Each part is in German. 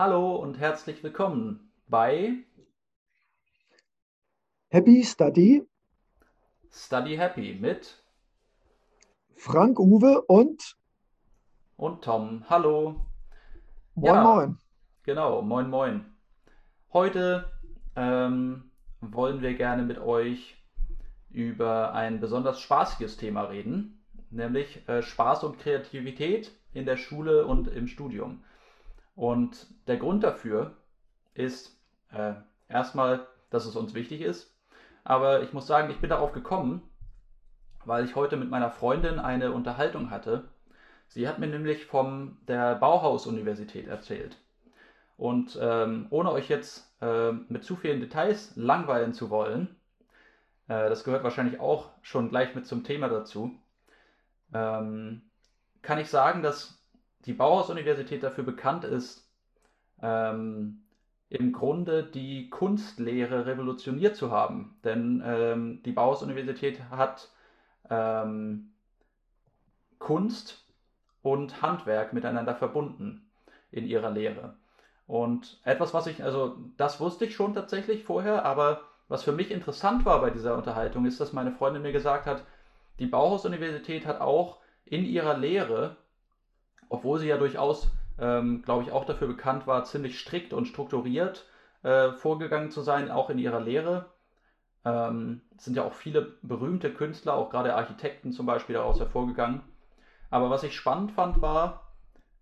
Hallo und herzlich willkommen bei Happy Study, Study Happy mit Frank Uwe und und Tom. Hallo. Moin Ja, Moin. genau. Moin, moin. Heute ähm, wollen wir gerne mit euch über ein besonders spaßiges Thema reden, nämlich äh, Spaß und Kreativität in der Schule und im Studium. Und der Grund dafür ist äh, erstmal, dass es uns wichtig ist, aber ich muss sagen, ich bin darauf gekommen, weil ich heute mit meiner Freundin eine Unterhaltung hatte. Sie hat mir nämlich von der Bauhaus-Universität erzählt. Und ähm, ohne euch jetzt ähm, mit zu vielen Details langweilen zu wollen, äh, das gehört wahrscheinlich auch schon gleich mit zum Thema dazu, ähm, kann ich sagen, dass die Bauhaus-Universität dafür bekannt ist, ähm, im Grunde die Kunstlehre revolutioniert zu haben. Denn ähm, die Bauhaus-Universität hat ähm, Kunst und Handwerk miteinander verbunden in ihrer Lehre. Und etwas, was ich, also das wusste ich schon tatsächlich vorher, aber was für mich interessant war bei dieser Unterhaltung, ist, dass meine Freundin mir gesagt hat, die Bauhaus-Universität hat auch in ihrer Lehre, obwohl sie ja durchaus, ähm, glaube ich, auch dafür bekannt war, ziemlich strikt und strukturiert äh, vorgegangen zu sein, auch in ihrer Lehre, ähm, sind ja auch viele berühmte Künstler, auch gerade Architekten zum Beispiel, daraus hervorgegangen. Aber was ich spannend fand, war,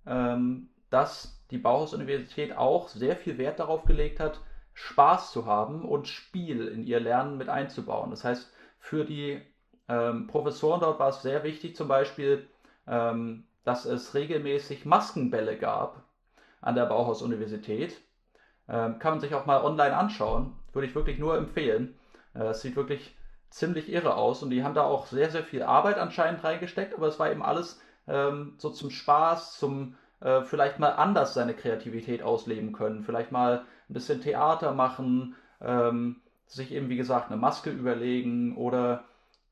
ähm, dass die Bauhaus-Universität auch sehr viel Wert darauf gelegt hat, Spaß zu haben und Spiel in ihr Lernen mit einzubauen. Das heißt, für die ähm, Professoren dort war es sehr wichtig, zum Beispiel, ähm, dass es regelmäßig Maskenbälle gab an der Bauhaus-Universität. Ähm, kann man sich auch mal online anschauen. Würde ich wirklich nur empfehlen. Äh, es sieht wirklich ziemlich irre aus und die haben da auch sehr, sehr viel Arbeit anscheinend reingesteckt, aber es war eben alles ähm, so zum Spaß, zum äh, vielleicht mal anders seine Kreativität ausleben können, vielleicht mal ein bisschen Theater machen, ähm, sich eben wie gesagt eine Maske überlegen oder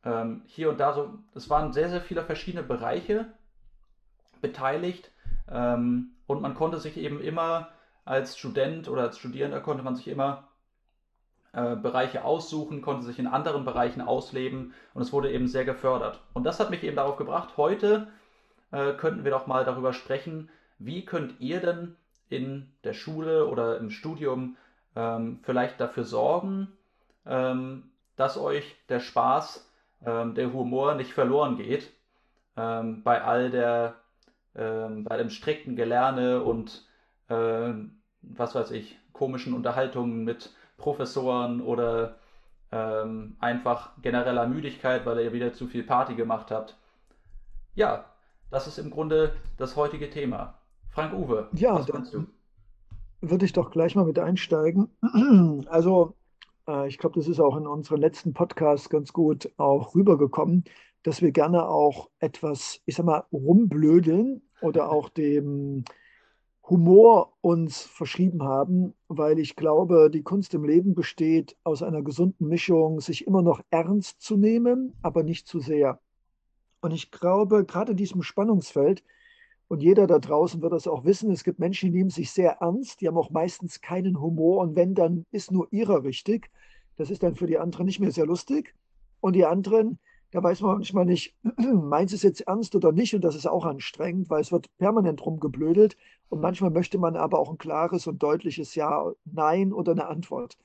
ähm, hier und da so. Es waren sehr, sehr viele verschiedene Bereiche beteiligt ähm, und man konnte sich eben immer als Student oder als Studierender konnte man sich immer äh, Bereiche aussuchen, konnte sich in anderen Bereichen ausleben und es wurde eben sehr gefördert. Und das hat mich eben darauf gebracht, heute äh, könnten wir doch mal darüber sprechen, wie könnt ihr denn in der Schule oder im Studium ähm, vielleicht dafür sorgen, ähm, dass euch der Spaß, ähm, der Humor nicht verloren geht ähm, bei all der, ähm, bei dem strikten Gelerne und ähm, was weiß ich, komischen Unterhaltungen mit Professoren oder ähm, einfach genereller Müdigkeit, weil ihr wieder zu viel Party gemacht habt. Ja, das ist im Grunde das heutige Thema. Frank Uwe, Ja, was meinst du? würde ich doch gleich mal mit einsteigen. Also, äh, ich glaube, das ist auch in unseren letzten Podcasts ganz gut auch rübergekommen, dass wir gerne auch etwas, ich sag mal, rumblödeln oder auch dem Humor uns verschrieben haben, weil ich glaube, die Kunst im Leben besteht aus einer gesunden Mischung, sich immer noch ernst zu nehmen, aber nicht zu sehr. Und ich glaube, gerade in diesem Spannungsfeld, und jeder da draußen wird das auch wissen, es gibt Menschen, die nehmen sich sehr ernst, die haben auch meistens keinen Humor und wenn, dann ist nur ihrer richtig. Das ist dann für die anderen nicht mehr sehr lustig. Und die anderen, da weiß man manchmal nicht, meint es jetzt ernst oder nicht und das ist auch anstrengend, weil es wird permanent rumgeblödelt und manchmal möchte man aber auch ein klares und deutliches Ja, Nein oder eine Antwort.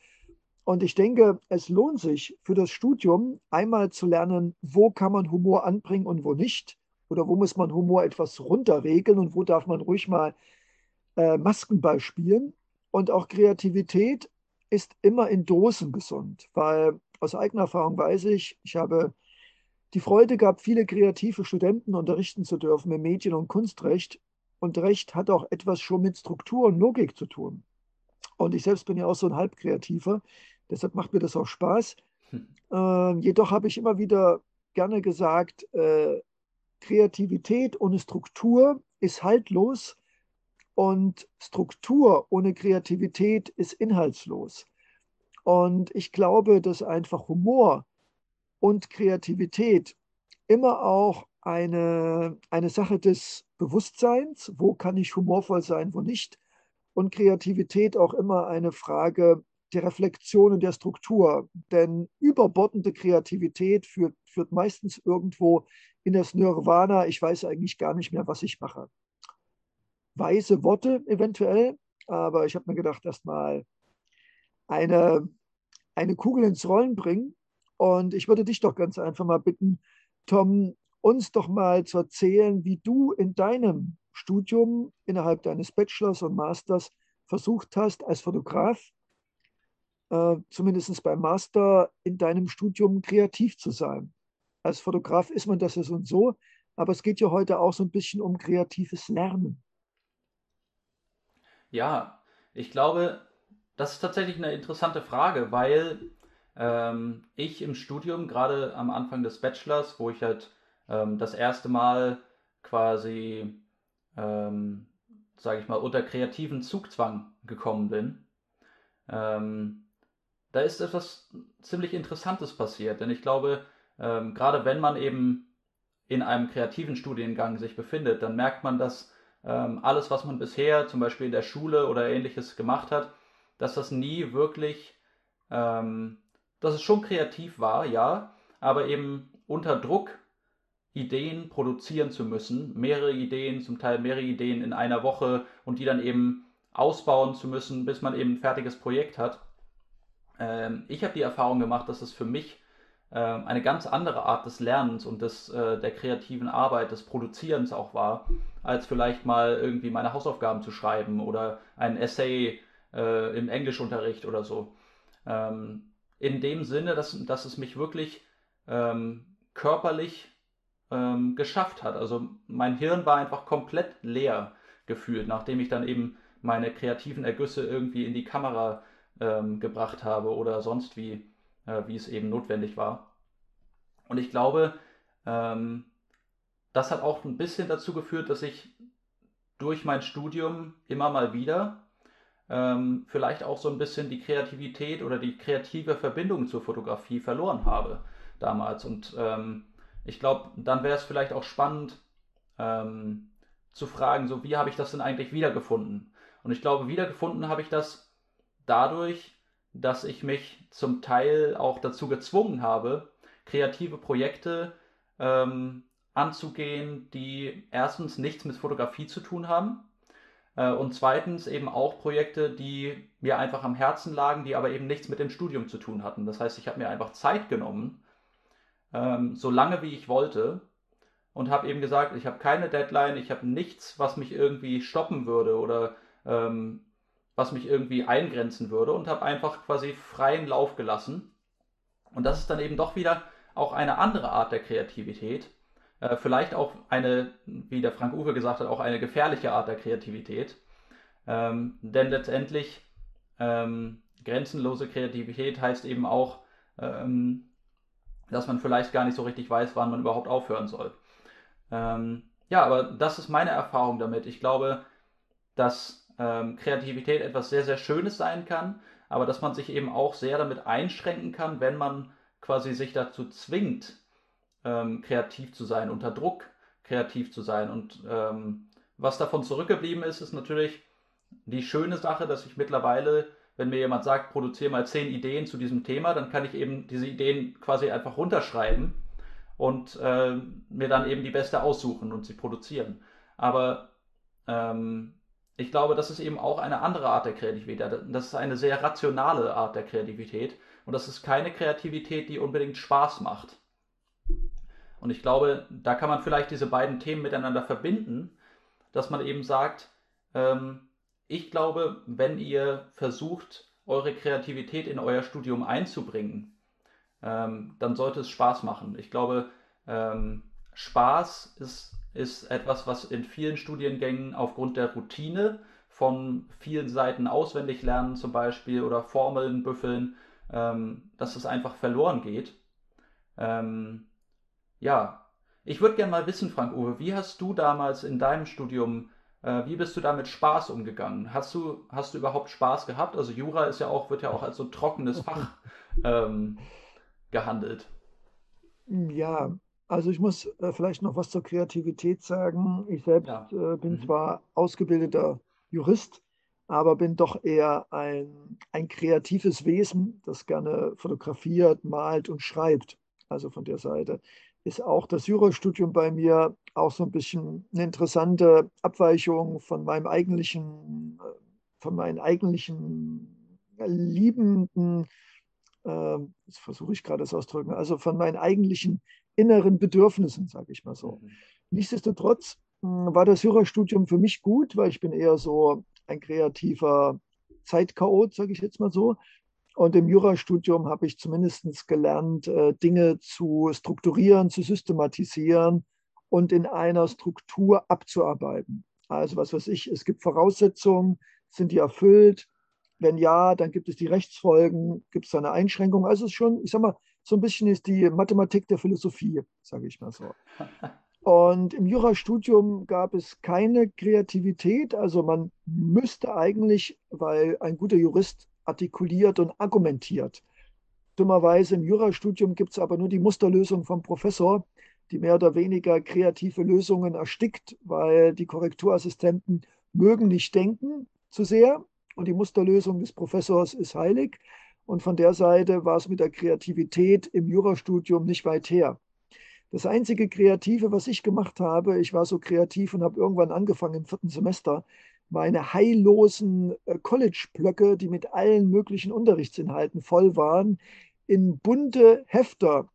Und ich denke, es lohnt sich für das Studium einmal zu lernen, wo kann man Humor anbringen und wo nicht. Oder wo muss man Humor etwas runterregeln und wo darf man ruhig mal äh, Maskenball spielen. Und auch Kreativität ist immer in Dosen gesund, weil aus eigener Erfahrung weiß ich, ich habe die Freude gehabt, viele kreative Studenten unterrichten zu dürfen im Medien- und Kunstrecht. Und Recht hat auch etwas schon mit Struktur und Logik zu tun. Und ich selbst bin ja auch so ein Halbkreativer. Deshalb macht mir das auch Spaß. Hm. Ähm, jedoch habe ich immer wieder gerne gesagt, äh, Kreativität ohne Struktur ist haltlos und Struktur ohne Kreativität ist inhaltslos. Und ich glaube, dass einfach Humor und Kreativität immer auch eine, eine Sache des Bewusstseins, wo kann ich humorvoll sein, wo nicht, und Kreativität auch immer eine Frage der Reflexion und der Struktur. Denn überbordende Kreativität führt, führt meistens irgendwo in das Nirvana. Ich weiß eigentlich gar nicht mehr, was ich mache. Weise Worte eventuell, aber ich habe mir gedacht, erstmal eine, eine Kugel ins Rollen bringen. Und ich würde dich doch ganz einfach mal bitten, Tom, uns doch mal zu erzählen, wie du in deinem Studium innerhalb deines Bachelors und Masters versucht hast, als Fotograf, äh, zumindest beim Master, in deinem Studium kreativ zu sein. Als Fotograf ist man das so und so, aber es geht ja heute auch so ein bisschen um kreatives Lernen. Ja, ich glaube, das ist tatsächlich eine interessante Frage, weil ähm, ich im Studium, gerade am Anfang des Bachelors, wo ich halt ähm, das erste Mal quasi, ähm, sage ich mal, unter kreativen Zugzwang gekommen bin, ähm, da ist etwas ziemlich Interessantes passiert. Denn ich glaube, ähm, gerade wenn man eben in einem kreativen Studiengang sich befindet, dann merkt man, dass ähm, alles, was man bisher zum Beispiel in der Schule oder ähnliches gemacht hat, dass das nie wirklich, ähm, dass es schon kreativ war, ja, aber eben unter Druck Ideen produzieren zu müssen, mehrere Ideen, zum Teil mehrere Ideen in einer Woche und die dann eben ausbauen zu müssen, bis man eben ein fertiges Projekt hat. Ähm, ich habe die Erfahrung gemacht, dass es für mich äh, eine ganz andere Art des Lernens und des, äh, der kreativen Arbeit, des Produzierens auch war, als vielleicht mal irgendwie meine Hausaufgaben zu schreiben oder ein Essay äh, im Englischunterricht oder so. Ähm, in dem Sinne, dass, dass es mich wirklich ähm, körperlich ähm, geschafft hat. Also mein Hirn war einfach komplett leer gefühlt, nachdem ich dann eben meine kreativen Ergüsse irgendwie in die Kamera ähm, gebracht habe oder sonst wie, äh, wie es eben notwendig war. Und ich glaube, ähm, das hat auch ein bisschen dazu geführt, dass ich durch mein Studium immer mal wieder ähm, vielleicht auch so ein bisschen die Kreativität oder die kreative Verbindung zur Fotografie verloren habe damals. Und ähm, ich glaube, dann wäre es vielleicht auch spannend ähm, zu fragen, so wie habe ich das denn eigentlich wiedergefunden? Und ich glaube, wiedergefunden habe ich das dadurch, dass ich mich zum Teil auch dazu gezwungen habe, kreative Projekte ähm, anzugehen, die erstens nichts mit Fotografie zu tun haben und zweitens eben auch Projekte, die mir einfach am Herzen lagen, die aber eben nichts mit dem Studium zu tun hatten. Das heißt, ich habe mir einfach Zeit genommen, ähm, so lange wie ich wollte und habe eben gesagt, ich habe keine Deadline, ich habe nichts, was mich irgendwie stoppen würde oder ähm, was mich irgendwie eingrenzen würde und habe einfach quasi freien Lauf gelassen. Und das ist dann eben doch wieder auch eine andere Art der Kreativität. Äh, vielleicht auch eine, wie der Frank Uwe gesagt hat, auch eine gefährliche Art der Kreativität. Ähm, denn letztendlich ähm, grenzenlose Kreativität heißt eben auch, ähm, dass man vielleicht gar nicht so richtig weiß, wann man überhaupt aufhören soll. Ähm, ja, aber das ist meine Erfahrung damit. Ich glaube, dass ähm, Kreativität etwas sehr, sehr Schönes sein kann, aber dass man sich eben auch sehr damit einschränken kann, wenn man quasi sich dazu zwingt, ähm, kreativ zu sein, unter Druck kreativ zu sein. Und ähm, was davon zurückgeblieben ist, ist natürlich die schöne Sache, dass ich mittlerweile wenn mir jemand sagt, produziere mal zehn Ideen zu diesem Thema, dann kann ich eben diese Ideen quasi einfach runterschreiben und äh, mir dann eben die beste aussuchen und sie produzieren. Aber ähm, ich glaube, das ist eben auch eine andere Art der Kreativität. Das ist eine sehr rationale Art der Kreativität und das ist keine Kreativität, die unbedingt Spaß macht. Und ich glaube, da kann man vielleicht diese beiden Themen miteinander verbinden, dass man eben sagt, ähm, ich glaube, wenn ihr versucht, eure Kreativität in euer Studium einzubringen, ähm, dann sollte es Spaß machen. Ich glaube, ähm, Spaß ist, ist etwas, was in vielen Studiengängen aufgrund der Routine von vielen Seiten auswendig lernen zum Beispiel oder Formeln büffeln, ähm, dass es einfach verloren geht. Ähm, ja, ich würde gerne mal wissen, Frank Uwe, wie hast du damals in deinem Studium äh, wie bist du da mit Spaß umgegangen? Hast du, hast du überhaupt Spaß gehabt? Also Jura ist ja auch, wird ja auch als so trockenes Fach ähm, gehandelt. Ja, also ich muss äh, vielleicht noch was zur Kreativität sagen. Ich selbst ja. äh, bin mhm. zwar ausgebildeter Jurist, aber bin doch eher ein, ein kreatives Wesen, das gerne fotografiert, malt und schreibt. Also von der Seite ist auch das Jurastudium bei mir auch so ein bisschen eine interessante Abweichung von meinem eigentlichen, von meinen eigentlichen liebenden, äh, jetzt versuche ich gerade das auszudrücken, also von meinen eigentlichen inneren Bedürfnissen, sage ich mal so. Mhm. Nichtsdestotrotz hm, war das Jurastudium für mich gut, weil ich bin eher so ein kreativer Zeitchaot, sage ich jetzt mal so. Und im Jurastudium habe ich zumindest gelernt, äh, Dinge zu strukturieren, zu systematisieren und in einer Struktur abzuarbeiten. Also was weiß ich, es gibt Voraussetzungen, sind die erfüllt? Wenn ja, dann gibt es die Rechtsfolgen, gibt es da eine Einschränkung? Also es ist schon, ich sage mal, so ein bisschen ist die Mathematik der Philosophie, sage ich mal so. Und im Jurastudium gab es keine Kreativität. Also man müsste eigentlich, weil ein guter Jurist artikuliert und argumentiert. Dummerweise im Jurastudium gibt es aber nur die Musterlösung vom Professor, die mehr oder weniger kreative Lösungen erstickt, weil die Korrekturassistenten mögen nicht denken zu sehr und die Musterlösung des Professors ist heilig. Und von der Seite war es mit der Kreativität im Jurastudium nicht weit her. Das einzige Kreative, was ich gemacht habe, ich war so kreativ und habe irgendwann angefangen im vierten Semester, meine heillosen äh, College-Blöcke, die mit allen möglichen Unterrichtsinhalten voll waren, in bunte Hefter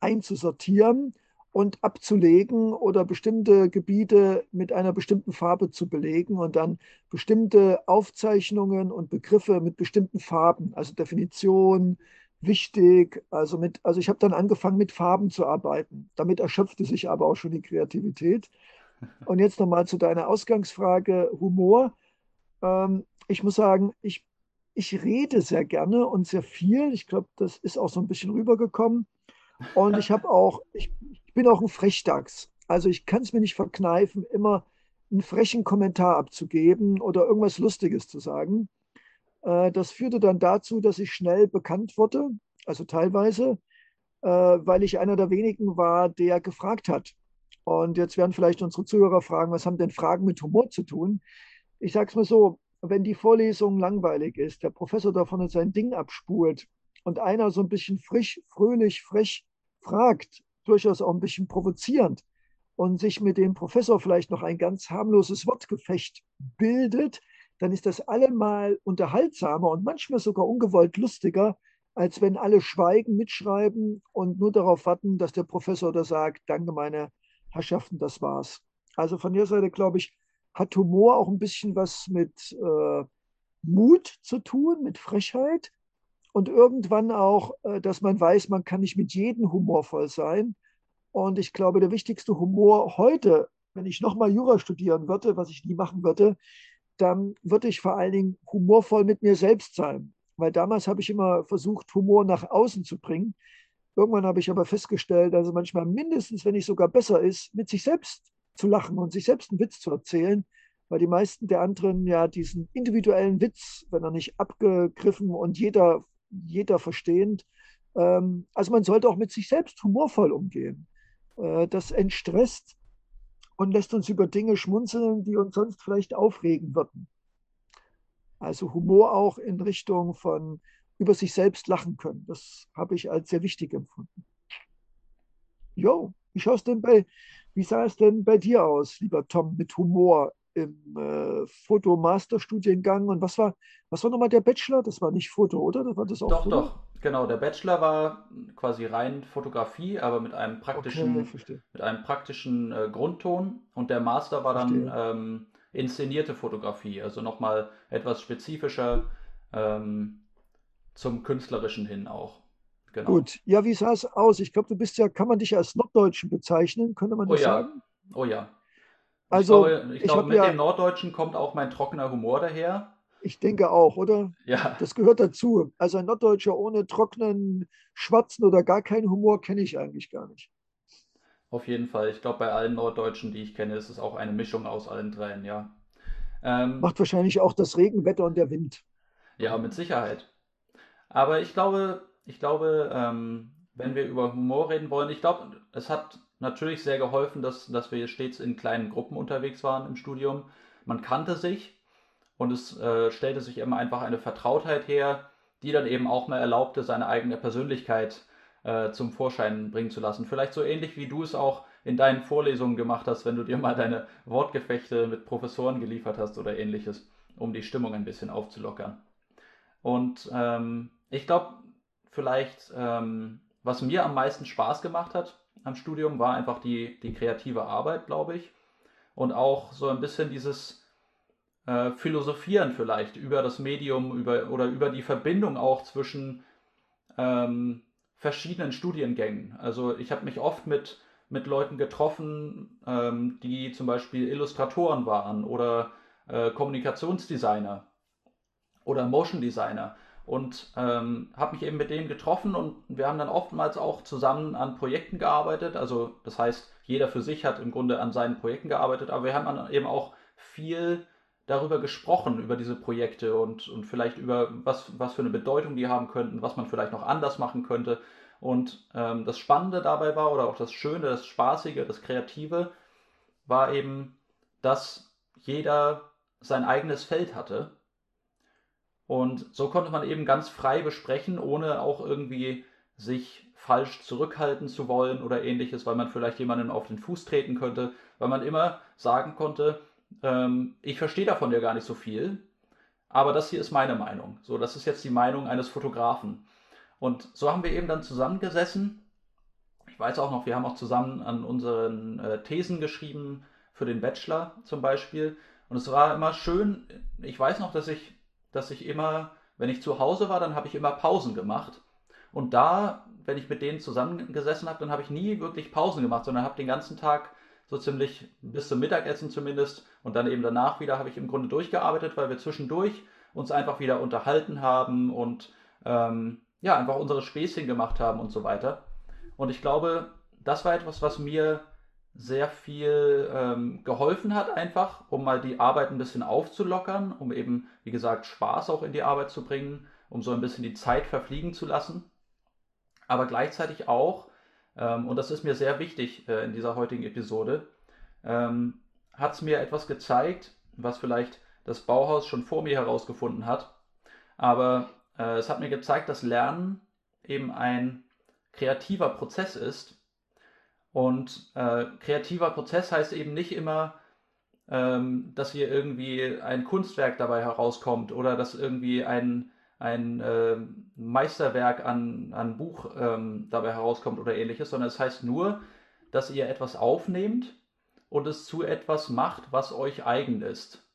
einzusortieren und abzulegen oder bestimmte Gebiete mit einer bestimmten Farbe zu belegen und dann bestimmte Aufzeichnungen und Begriffe mit bestimmten Farben, also Definition, wichtig. Also, mit, also ich habe dann angefangen, mit Farben zu arbeiten. Damit erschöpfte sich aber auch schon die Kreativität. Und jetzt nochmal zu deiner Ausgangsfrage Humor. Ähm, ich muss sagen, ich, ich rede sehr gerne und sehr viel. Ich glaube, das ist auch so ein bisschen rübergekommen. Und ich habe auch, ich, ich bin auch ein Frechdachs. Also ich kann es mir nicht verkneifen, immer einen frechen Kommentar abzugeben oder irgendwas Lustiges zu sagen. Äh, das führte dann dazu, dass ich schnell bekannt wurde, also teilweise, äh, weil ich einer der wenigen war, der gefragt hat. Und jetzt werden vielleicht unsere Zuhörer fragen, was haben denn Fragen mit Humor zu tun? Ich sage es mal so, wenn die Vorlesung langweilig ist, der Professor davon sein Ding abspult und einer so ein bisschen frisch, fröhlich, frech fragt, durchaus auch ein bisschen provozierend und sich mit dem Professor vielleicht noch ein ganz harmloses Wortgefecht bildet, dann ist das allemal unterhaltsamer und manchmal sogar ungewollt lustiger, als wenn alle schweigen, mitschreiben und nur darauf warten, dass der Professor da sagt, danke meine Herrschaften, das war's. Also von der Seite, glaube ich, hat Humor auch ein bisschen was mit äh, Mut zu tun, mit Frechheit und irgendwann auch, äh, dass man weiß, man kann nicht mit jedem humorvoll sein. Und ich glaube, der wichtigste Humor heute, wenn ich nochmal Jura studieren würde, was ich nie machen würde, dann würde ich vor allen Dingen humorvoll mit mir selbst sein. Weil damals habe ich immer versucht, Humor nach außen zu bringen. Irgendwann habe ich aber festgestellt, es manchmal mindestens, wenn nicht sogar besser ist, mit sich selbst zu lachen und sich selbst einen Witz zu erzählen, weil die meisten der anderen ja diesen individuellen Witz, wenn er nicht abgegriffen und jeder, jeder verstehend, ähm, also man sollte auch mit sich selbst humorvoll umgehen. Äh, das entstresst und lässt uns über Dinge schmunzeln, die uns sonst vielleicht aufregen würden. Also Humor auch in Richtung von über sich selbst lachen können. Das habe ich als sehr wichtig empfunden. Jo, wie schaust denn bei, wie sah es denn bei dir aus, lieber Tom, mit Humor im äh, Fotomasterstudiengang? Und was war, was war nochmal der Bachelor? Das war nicht Foto, oder? Das war das auch doch, Foto? doch. Genau, der Bachelor war quasi rein Fotografie, aber mit einem praktischen, okay, mit einem praktischen äh, Grundton. Und der Master war dann ähm, inszenierte Fotografie, also nochmal etwas spezifischer ähm, zum Künstlerischen hin auch. Genau. Gut, ja, wie sah es aus? Ich glaube, du bist ja, kann man dich als Norddeutschen bezeichnen, könnte man das oh ja. sagen? Oh ja. Also, ich glaube, ich glaube mit ja, dem Norddeutschen kommt auch mein trockener Humor daher. Ich denke auch, oder? Ja. Das gehört dazu. Also ein Norddeutscher ohne trockenen, schwarzen oder gar keinen Humor kenne ich eigentlich gar nicht. Auf jeden Fall. Ich glaube, bei allen Norddeutschen, die ich kenne, ist es auch eine Mischung aus allen dreien, ja. Ähm, Macht wahrscheinlich auch das Regenwetter und der Wind. Ja, mit Sicherheit. Aber ich glaube, ich glaube, ähm, wenn wir über Humor reden wollen, ich glaube, es hat natürlich sehr geholfen, dass, dass wir stets in kleinen Gruppen unterwegs waren im Studium. Man kannte sich und es äh, stellte sich immer einfach eine Vertrautheit her, die dann eben auch mal erlaubte, seine eigene Persönlichkeit äh, zum Vorschein bringen zu lassen. Vielleicht so ähnlich wie du es auch in deinen Vorlesungen gemacht hast, wenn du dir mal deine Wortgefechte mit Professoren geliefert hast oder ähnliches, um die Stimmung ein bisschen aufzulockern. Und ähm, ich glaube, vielleicht, ähm, was mir am meisten Spaß gemacht hat am Studium, war einfach die, die kreative Arbeit, glaube ich. Und auch so ein bisschen dieses äh, Philosophieren vielleicht über das Medium über, oder über die Verbindung auch zwischen ähm, verschiedenen Studiengängen. Also ich habe mich oft mit, mit Leuten getroffen, ähm, die zum Beispiel Illustratoren waren oder äh, Kommunikationsdesigner oder Motion Designer und ähm, habe mich eben mit denen getroffen und wir haben dann oftmals auch zusammen an Projekten gearbeitet. Also das heißt, jeder für sich hat im Grunde an seinen Projekten gearbeitet, aber wir haben dann eben auch viel darüber gesprochen, über diese Projekte und, und vielleicht über was, was für eine Bedeutung die haben könnten, was man vielleicht noch anders machen könnte. Und ähm, das Spannende dabei war, oder auch das Schöne, das Spaßige, das Kreative, war eben, dass jeder sein eigenes Feld hatte und so konnte man eben ganz frei besprechen, ohne auch irgendwie sich falsch zurückhalten zu wollen oder ähnliches, weil man vielleicht jemanden auf den Fuß treten könnte, weil man immer sagen konnte, ähm, ich verstehe davon ja gar nicht so viel, aber das hier ist meine Meinung. So, das ist jetzt die Meinung eines Fotografen. Und so haben wir eben dann zusammengesessen. Ich weiß auch noch, wir haben auch zusammen an unseren äh, Thesen geschrieben für den Bachelor zum Beispiel. Und es war immer schön. Ich weiß noch, dass ich dass ich immer, wenn ich zu Hause war, dann habe ich immer Pausen gemacht. Und da, wenn ich mit denen zusammengesessen habe, dann habe ich nie wirklich Pausen gemacht, sondern habe den ganzen Tag so ziemlich bis zum Mittagessen zumindest und dann eben danach wieder habe ich im Grunde durchgearbeitet, weil wir zwischendurch uns einfach wieder unterhalten haben und ähm, ja, einfach unsere Späßchen gemacht haben und so weiter. Und ich glaube, das war etwas, was mir sehr viel ähm, geholfen hat, einfach, um mal die Arbeit ein bisschen aufzulockern, um eben, wie gesagt, Spaß auch in die Arbeit zu bringen, um so ein bisschen die Zeit verfliegen zu lassen. Aber gleichzeitig auch, ähm, und das ist mir sehr wichtig äh, in dieser heutigen Episode, ähm, hat es mir etwas gezeigt, was vielleicht das Bauhaus schon vor mir herausgefunden hat. Aber äh, es hat mir gezeigt, dass Lernen eben ein kreativer Prozess ist und äh, kreativer Prozess heißt eben nicht immer, ähm, dass hier irgendwie ein Kunstwerk dabei herauskommt oder dass irgendwie ein, ein äh, Meisterwerk an, an Buch ähm, dabei herauskommt oder ähnliches, sondern es heißt nur, dass ihr etwas aufnehmt und es zu etwas macht, was euch eigen ist.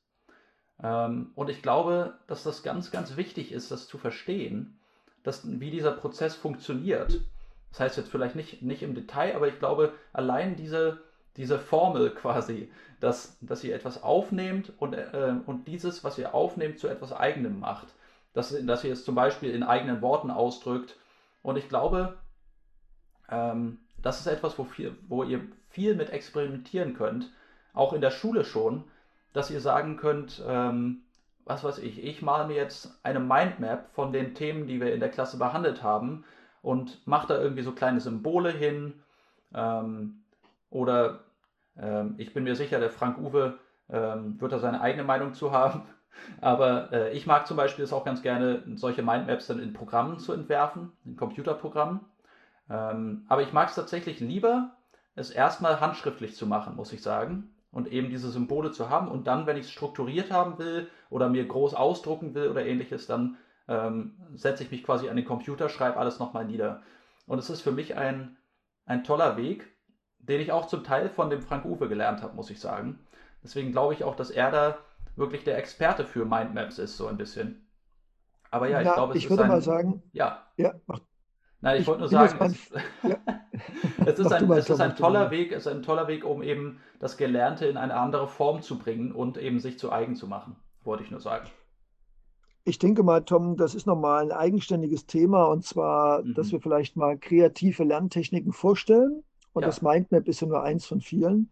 Ähm, und ich glaube, dass das ganz, ganz wichtig ist, das zu verstehen, dass, wie dieser Prozess funktioniert. Das heißt jetzt vielleicht nicht, nicht im Detail, aber ich glaube, allein diese, diese Formel quasi, dass, dass ihr etwas aufnehmt und, äh, und dieses, was ihr aufnehmt, zu etwas Eigenem macht. Dass, dass ihr es zum Beispiel in eigenen Worten ausdrückt. Und ich glaube, ähm, das ist etwas, wo, viel, wo ihr viel mit experimentieren könnt, auch in der Schule schon, dass ihr sagen könnt, ähm, was weiß ich, ich male mir jetzt eine Mindmap von den Themen, die wir in der Klasse behandelt haben und macht da irgendwie so kleine Symbole hin. Ähm, oder ähm, ich bin mir sicher, der Frank Uwe ähm, wird da seine eigene Meinung zu haben. Aber äh, ich mag zum Beispiel es auch ganz gerne, solche Mindmaps dann in Programmen zu entwerfen, in Computerprogrammen. Ähm, aber ich mag es tatsächlich lieber, es erstmal handschriftlich zu machen, muss ich sagen. Und eben diese Symbole zu haben. Und dann, wenn ich es strukturiert haben will oder mir groß ausdrucken will oder ähnliches, dann ähm, setze ich mich quasi an den Computer, schreibe alles nochmal nieder. Und es ist für mich ein, ein toller Weg, den ich auch zum Teil von dem Frank Uwe gelernt habe, muss ich sagen. Deswegen glaube ich auch, dass er da wirklich der Experte für Mindmaps ist, so ein bisschen. Aber ja, ich glaube, es ich ist würde ein, mal sagen, ja. Ja, mach. Nein, ich, ich wollte nur sagen, es, ja. es, ist ein, es ist ein toller Weg, es ist ein toller Weg, um eben das Gelernte in eine andere Form zu bringen und eben sich zu eigen zu machen, wollte ich nur sagen. Ich denke mal, Tom, das ist nochmal ein eigenständiges Thema und zwar, mhm. dass wir vielleicht mal kreative Lerntechniken vorstellen. Und ja. das Mindmap ist ja nur eins von vielen.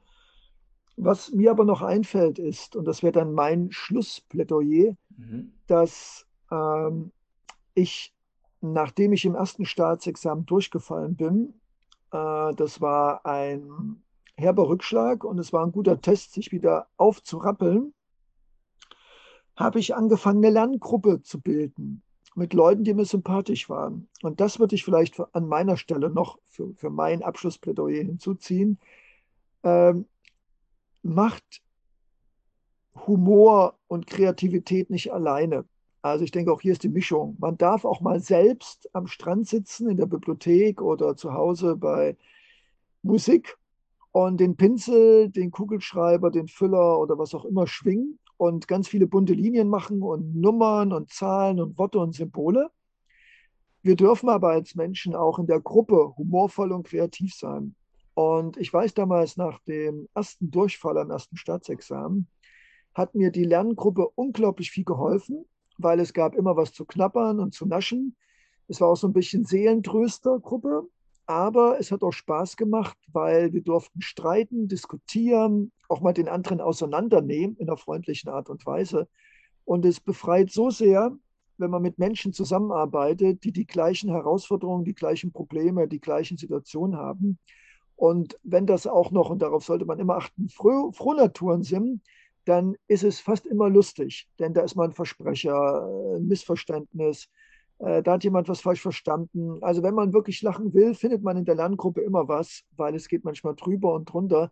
Was mir aber noch einfällt ist, und das wäre dann mein Schlussplädoyer, mhm. dass ähm, ich, nachdem ich im ersten Staatsexamen durchgefallen bin, äh, das war ein herber Rückschlag und es war ein guter Test, sich wieder aufzurappeln habe ich angefangen, eine Lerngruppe zu bilden mit Leuten, die mir sympathisch waren. Und das würde ich vielleicht an meiner Stelle noch für, für mein Abschlussplädoyer hinzuziehen. Ähm, macht Humor und Kreativität nicht alleine. Also ich denke, auch hier ist die Mischung. Man darf auch mal selbst am Strand sitzen, in der Bibliothek oder zu Hause bei Musik und den Pinsel, den Kugelschreiber, den Füller oder was auch immer schwingen und ganz viele bunte Linien machen und Nummern und Zahlen und Worte und Symbole. Wir dürfen aber als Menschen auch in der Gruppe humorvoll und kreativ sein. Und ich weiß damals nach dem ersten Durchfall am ersten Staatsexamen, hat mir die Lerngruppe unglaublich viel geholfen, weil es gab immer was zu knappern und zu naschen. Es war auch so ein bisschen Seelentröstergruppe, aber es hat auch Spaß gemacht, weil wir durften streiten, diskutieren, auch mal den anderen auseinandernehmen in einer freundlichen Art und Weise. Und es befreit so sehr, wenn man mit Menschen zusammenarbeitet, die die gleichen Herausforderungen, die gleichen Probleme, die gleichen Situationen haben. Und wenn das auch noch, und darauf sollte man immer achten, Froh Frohnaturen sind, dann ist es fast immer lustig, denn da ist mal ein Versprecher, ein Missverständnis, äh, da hat jemand was falsch verstanden. Also wenn man wirklich lachen will, findet man in der Lerngruppe immer was, weil es geht manchmal drüber und drunter.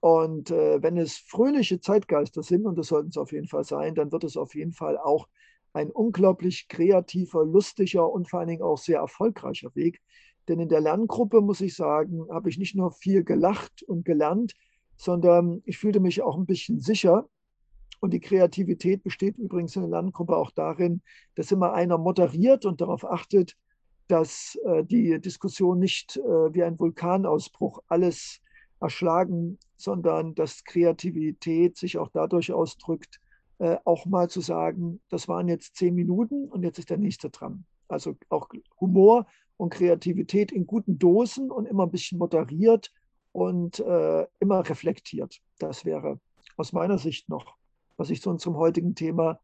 Und äh, wenn es fröhliche Zeitgeister sind, und das sollten es auf jeden Fall sein, dann wird es auf jeden Fall auch ein unglaublich kreativer, lustiger und vor allen Dingen auch sehr erfolgreicher Weg. Denn in der Lerngruppe, muss ich sagen, habe ich nicht nur viel gelacht und gelernt, sondern ich fühlte mich auch ein bisschen sicher. Und die Kreativität besteht übrigens in der Lerngruppe auch darin, dass immer einer moderiert und darauf achtet, dass äh, die Diskussion nicht äh, wie ein Vulkanausbruch alles erschlagen, sondern dass Kreativität sich auch dadurch ausdrückt, äh, auch mal zu sagen, das waren jetzt zehn Minuten und jetzt ist der nächste dran. Also auch Humor und Kreativität in guten Dosen und immer ein bisschen moderiert und äh, immer reflektiert. Das wäre aus meiner Sicht noch, was ich zu unserem heutigen Thema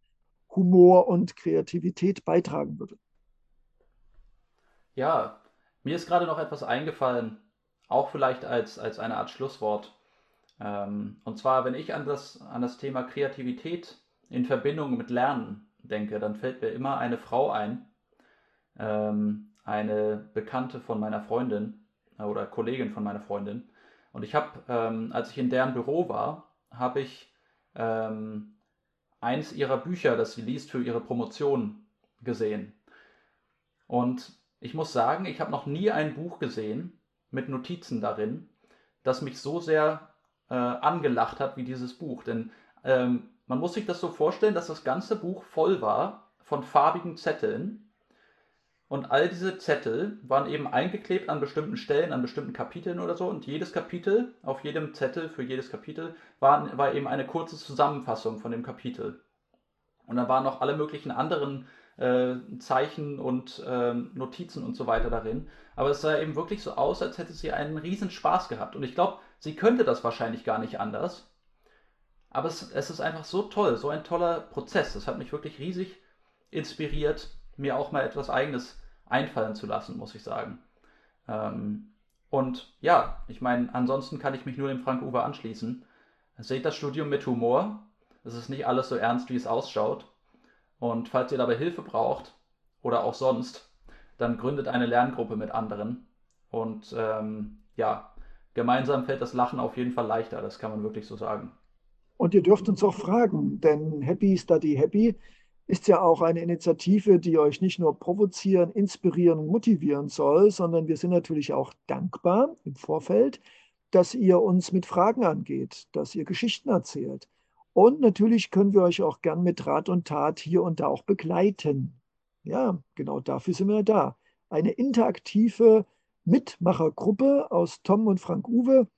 Humor und Kreativität beitragen würde. Ja, mir ist gerade noch etwas eingefallen, auch vielleicht als, als eine Art Schlusswort. Ähm, und zwar, wenn ich an das, an das Thema Kreativität in Verbindung mit Lernen denke, dann fällt mir immer eine Frau ein, ähm, eine Bekannte von meiner Freundin äh, oder Kollegin von meiner Freundin. Und ich habe, ähm, als ich in deren Büro war, habe ich ähm, eins ihrer Bücher, das sie liest für ihre Promotion, gesehen. Und ich muss sagen, ich habe noch nie ein Buch gesehen mit Notizen darin, das mich so sehr äh, angelacht hat wie dieses Buch. Denn ähm, man muss sich das so vorstellen, dass das ganze Buch voll war von farbigen Zetteln. Und all diese Zettel waren eben eingeklebt an bestimmten Stellen, an bestimmten Kapiteln oder so. Und jedes Kapitel, auf jedem Zettel für jedes Kapitel, war, war eben eine kurze Zusammenfassung von dem Kapitel. Und dann waren noch alle möglichen anderen äh, Zeichen und äh, Notizen und so weiter darin. Aber es sah eben wirklich so aus, als hätte sie einen riesen Spaß gehabt. Und ich glaube, sie könnte das wahrscheinlich gar nicht anders. Aber es, es ist einfach so toll, so ein toller Prozess. Das hat mich wirklich riesig inspiriert, mir auch mal etwas Eigenes einfallen zu lassen, muss ich sagen. Ähm, und ja, ich meine, ansonsten kann ich mich nur dem Frank Uwe anschließen. Seht das Studium mit Humor. Es ist nicht alles so ernst, wie es ausschaut. Und falls ihr dabei Hilfe braucht oder auch sonst, dann gründet eine Lerngruppe mit anderen. Und ähm, ja, gemeinsam fällt das Lachen auf jeden Fall leichter, das kann man wirklich so sagen. Und ihr dürft uns auch fragen, denn Happy Study Happy ist ja auch eine Initiative, die euch nicht nur provozieren, inspirieren und motivieren soll, sondern wir sind natürlich auch dankbar im Vorfeld, dass ihr uns mit Fragen angeht, dass ihr Geschichten erzählt, und natürlich können wir euch auch gern mit Rat und Tat hier und da auch begleiten. Ja, genau dafür sind wir da. Eine interaktive Mitmachergruppe aus Tom und Frank Uwe,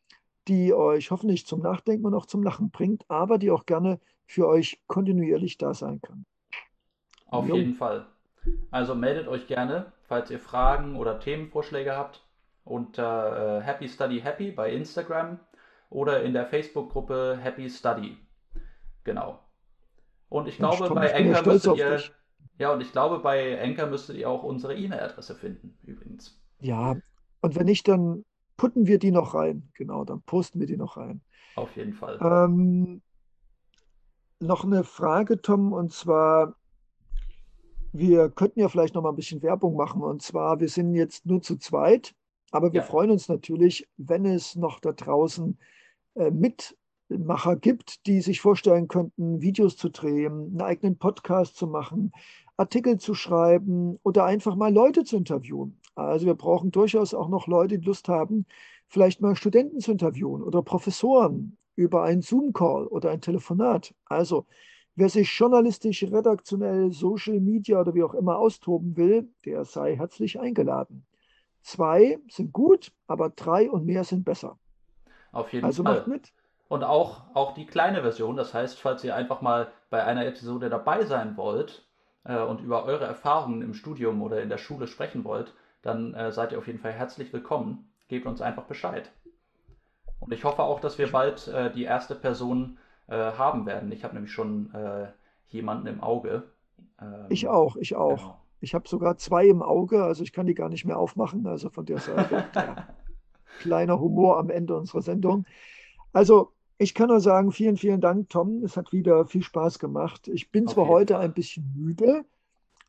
die euch hoffentlich zum Nachdenken und auch zum Lachen bringt, aber die auch gerne für euch kontinuierlich da sein kann. Auf jo. jeden Fall. Also meldet euch gerne, falls ihr Fragen oder Themenvorschläge habt, unter äh, Happy Study Happy bei Instagram oder in der Facebook-Gruppe Happy Study. Genau. Und ich glaube, bei Enker müsstet ihr. Dich. Ja, und ich glaube, bei Enker müsstet ihr auch unsere E-Mail-Adresse finden, übrigens. Ja, und wenn nicht, dann putten wir die noch rein. Genau, dann posten wir die noch rein. Auf jeden Fall. Ähm, noch eine Frage, Tom, und zwar, wir könnten ja vielleicht noch mal ein bisschen Werbung machen. Und zwar, wir sind jetzt nur zu zweit, aber wir Ja, freuen uns natürlich, wenn es noch da draußen äh, Mitmacher gibt, die sich vorstellen könnten, Videos zu drehen, einen eigenen Podcast zu machen, Artikel zu schreiben oder einfach mal Leute zu interviewen. Also wir brauchen durchaus auch noch Leute, die Lust haben, vielleicht mal Studenten zu interviewen oder Professoren über einen Zoom-Call oder ein Telefonat. Also wer sich journalistisch, redaktionell, Social Media oder wie auch immer austoben will, der sei herzlich eingeladen. Zwei sind gut, aber drei und mehr sind besser. auf jeden Also macht Fall. mit. Und auch, auch die kleine Version, das heißt, falls ihr einfach mal bei einer Episode dabei sein wollt äh, und über eure Erfahrungen im Studium oder in der Schule sprechen wollt, dann äh, seid ihr auf jeden Fall herzlich willkommen. Gebt uns einfach Bescheid. Und ich hoffe auch, dass wir bald äh, die erste Person äh, haben werden. Ich habe nämlich schon äh, jemanden im Auge. Ich Ähm, auch, ich auch. genau. Ich habe sogar zwei im Auge, also ich kann die gar nicht mehr aufmachen. Also von der Seite, ja, kleiner Humor am Ende unserer Sendung. Also ich kann nur sagen, vielen, vielen Dank, Tom. Es hat wieder viel Spaß gemacht. Ich bin Auf zwar heute ein bisschen müde,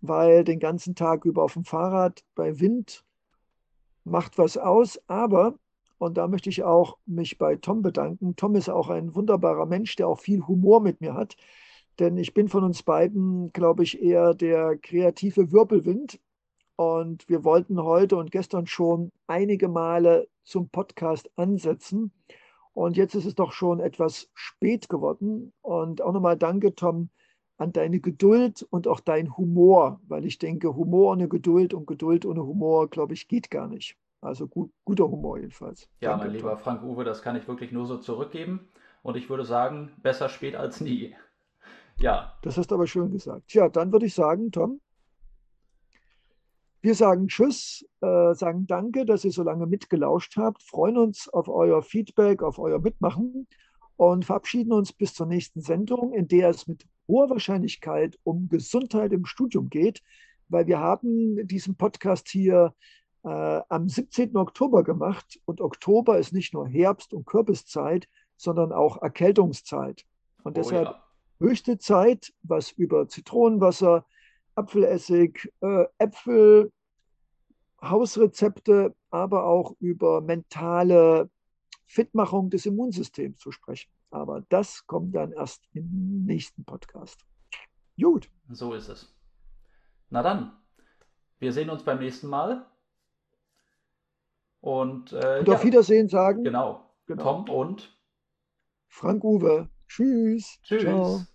weil den ganzen Tag über auf dem Fahrrad bei Wind macht was aus, aber, und da möchte ich auch mich bei Tom bedanken, Tom ist auch ein wunderbarer Mensch, der auch viel Humor mit mir hat, denn ich bin von uns beiden, glaube ich, eher der kreative Wirbelwind. Und wir wollten heute und gestern schon einige Male zum Podcast ansetzen. Und jetzt ist es doch schon etwas spät geworden. Und auch nochmal danke, Tom, an deine Geduld und auch dein Humor, weil ich denke, Humor ohne Geduld und Geduld ohne Humor, glaube ich, geht gar nicht. Also gut, guter Humor jedenfalls. Ja, mein Danke, lieber Tom. Frank Uwe, das kann ich wirklich nur so zurückgeben. Und ich würde sagen, besser spät als nie. Ja, Das hast du aber schön gesagt. Ja, dann würde ich sagen, Tom, wir sagen Tschüss, äh, sagen Danke, dass ihr so lange mitgelauscht habt, freuen uns auf euer Feedback, auf euer Mitmachen und verabschieden uns bis zur nächsten Sendung, in der es mit hoher Wahrscheinlichkeit um Gesundheit im Studium geht, weil wir haben diesen Podcast hier äh, am 17. Oktober gemacht und Oktober ist nicht nur Herbst- und Kürbiszeit, sondern auch Erkältungszeit. Und oh deshalb ja. höchste Zeit, was über Zitronenwasser, Apfelessig, äh, Äpfel, Hausrezepte, aber auch über mentale Fitmachung des Immunsystems zu sprechen. Aber das kommt dann erst im nächsten Podcast. Gut, So ist es. Na dann, wir sehen uns beim nächsten Mal. Und äh, und auf ja, Wiedersehen sagen, genau. genau, Tom und Frank Uwe, tschüss, ciao. tschüss.